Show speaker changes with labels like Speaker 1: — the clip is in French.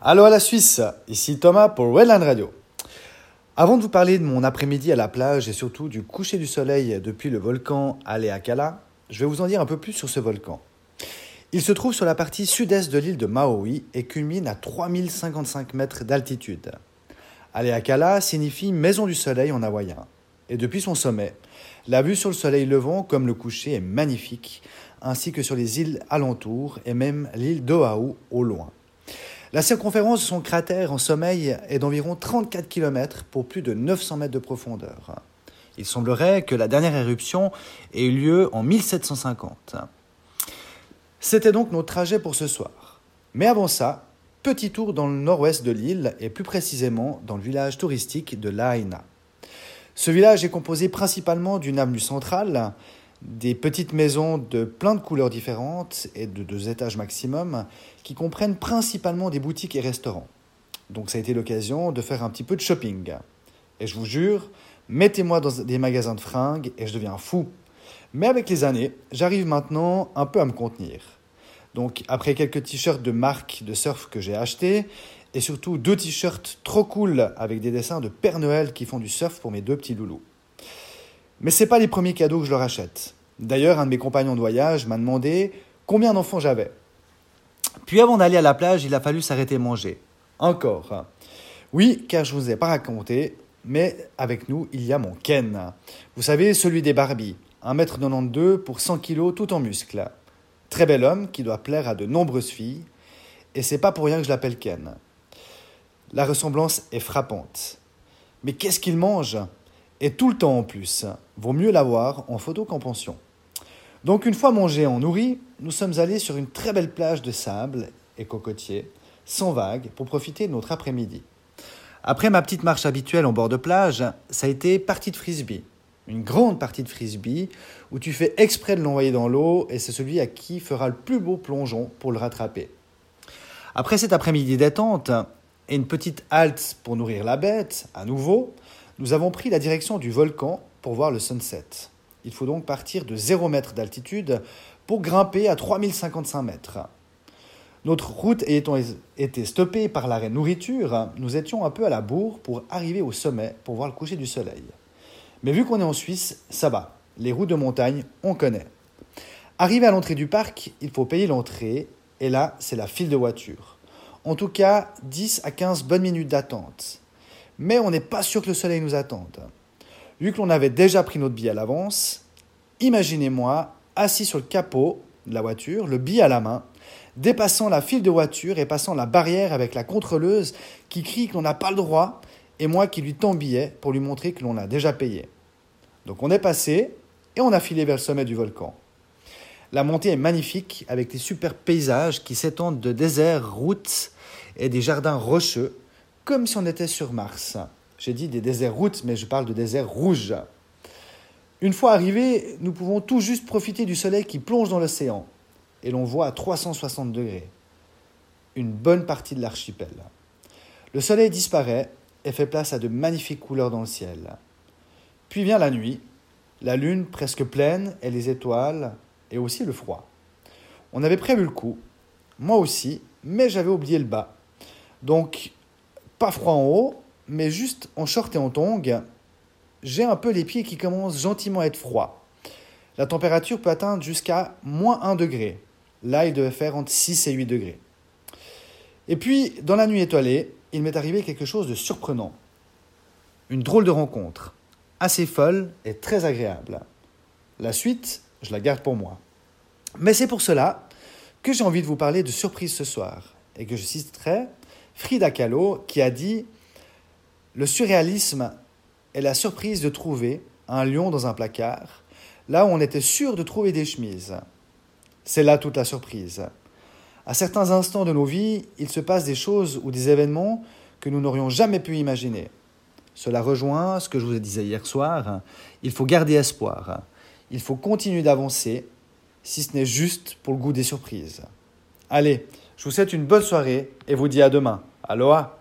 Speaker 1: Allô à la Suisse, ici Thomas pour Wetland Radio. Avant de vous parler de mon après-midi à la plage et surtout du coucher du soleil depuis le volcan Aleakala, je vais vous en dire un peu plus sur ce volcan. Il se trouve sur la partie sud-est de l'île de Maui et culmine à 3055 mètres d'altitude. Aleakala signifie maison du soleil en hawaïen. Et depuis son sommet, la vue sur le soleil levant comme le coucher est magnifique, ainsi que sur les îles alentours et même l'île d'Oahu au loin. La circonférence de son cratère en sommeil est d'environ 34 km pour plus de 900 mètres de profondeur. Il semblerait que la dernière éruption ait eu lieu en 1750. C'était donc notre trajet pour ce soir. Mais avant ça, petit tour dans le nord-ouest de l'île et plus précisément dans le village touristique de Lahaina. Ce village est composé principalement d'une avenue centrale, des petites maisons de plein de couleurs différentes et de deux étages maximum qui comprennent principalement des boutiques et restaurants. Donc ça a été l'occasion de faire un petit peu de shopping. Et je vous jure, mettez-moi dans des magasins de fringues et je deviens fou. Mais avec les années, j'arrive maintenant un peu à me contenir. Donc après quelques t-shirts de marque de surf que j'ai achetés, et surtout deux t-shirts trop cool avec des dessins de Père Noël qui font du surf pour mes deux petits loulous. Mais ce n'est pas les premiers cadeaux que je leur achète. D'ailleurs, un de mes compagnons de voyage m'a demandé combien d'enfants j'avais. Puis avant d'aller à la plage, il a fallu s'arrêter manger. Encore. Oui, car je ne vous ai pas raconté, mais avec nous, il y a mon Ken. Vous savez, celui des Barbie. 1m92 pour 100 kg tout en muscles. Très bel homme qui doit plaire à de nombreuses filles. Et c'est pas pour rien que je l'appelle Ken. La ressemblance est frappante. Mais qu'est-ce qu'il mange? Et tout le temps en plus. Vaut mieux l'avoir en photo qu'en pension. Donc une fois mangé en nourri, nous sommes allés sur une très belle plage de sable et cocotiers, sans vagues, pour profiter de notre après-midi. Après ma petite marche habituelle en bord de plage, ça a été partie de frisbee. Une grande partie de frisbee où tu fais exprès de l'envoyer dans l'eau et c'est celui à qui fera le plus beau plongeon pour le rattraper. Après cet après-midi détente et une petite halte pour nourrir la bête, à nouveau, nous avons pris la direction du volcan pour voir le sunset. Il faut donc partir de 0 mètre d'altitude pour grimper à 3055 mètres. Notre route ayant été stoppée par l'arrêt nourriture, nous étions un peu à la bourre pour arriver au sommet pour voir le coucher du soleil. Mais vu qu'on est en Suisse, ça va. Les routes de montagne, on connaît. Arrivé à l'entrée du parc, il faut payer l'entrée, et là, c'est la file de voitures. En tout cas, 10 à 15 bonnes minutes d'attente mais on n'est pas sûr que le soleil nous attende. Vu que l'on avait déjà pris notre billet à l'avance, imaginez-moi assis sur le capot de la voiture, le billet à la main, dépassant la file de voiture et passant la barrière avec la contrôleuse qui crie qu'on n'a pas le droit et moi qui lui tends billet pour lui montrer que l'on l'a déjà payé. Donc on est passé et on a filé vers le sommet du volcan. La montée est magnifique avec des super paysages qui s'étendent de déserts, routes et des jardins rocheux comme si on était sur Mars. J'ai dit des déserts routes, mais je parle de déserts rouges. Une fois arrivés, nous pouvons tout juste profiter du soleil qui plonge dans l'océan, et l'on voit à 360 degrés une bonne partie de l'archipel. Le soleil disparaît et fait place à de magnifiques couleurs dans le ciel. Puis vient la nuit, la lune presque pleine et les étoiles, et aussi le froid. On avait prévu le coup, moi aussi, mais j'avais oublié le bas. Donc pas froid en haut, mais juste en short et en tongs, j'ai un peu les pieds qui commencent gentiment à être froids. La température peut atteindre jusqu'à moins 1 degré. Là, il devait faire entre 6 et 8 degrés. Et puis, dans la nuit étoilée, il m'est arrivé quelque chose de surprenant. Une drôle de rencontre, assez folle et très agréable. La suite, je la garde pour moi. Mais c'est pour cela que j'ai envie de vous parler de surprise ce soir et que je citerai Frida Kahlo qui a dit Le surréalisme est la surprise de trouver un lion dans un placard, là où on était sûr de trouver des chemises. C'est là toute la surprise. À certains instants de nos vies, il se passe des choses ou des événements que nous n'aurions jamais pu imaginer. Cela rejoint ce que je vous disais hier soir. Il faut garder espoir. Il faut continuer d'avancer, si ce n'est juste pour le goût des surprises. Allez, je vous souhaite une bonne soirée et vous dis à demain. Aloha!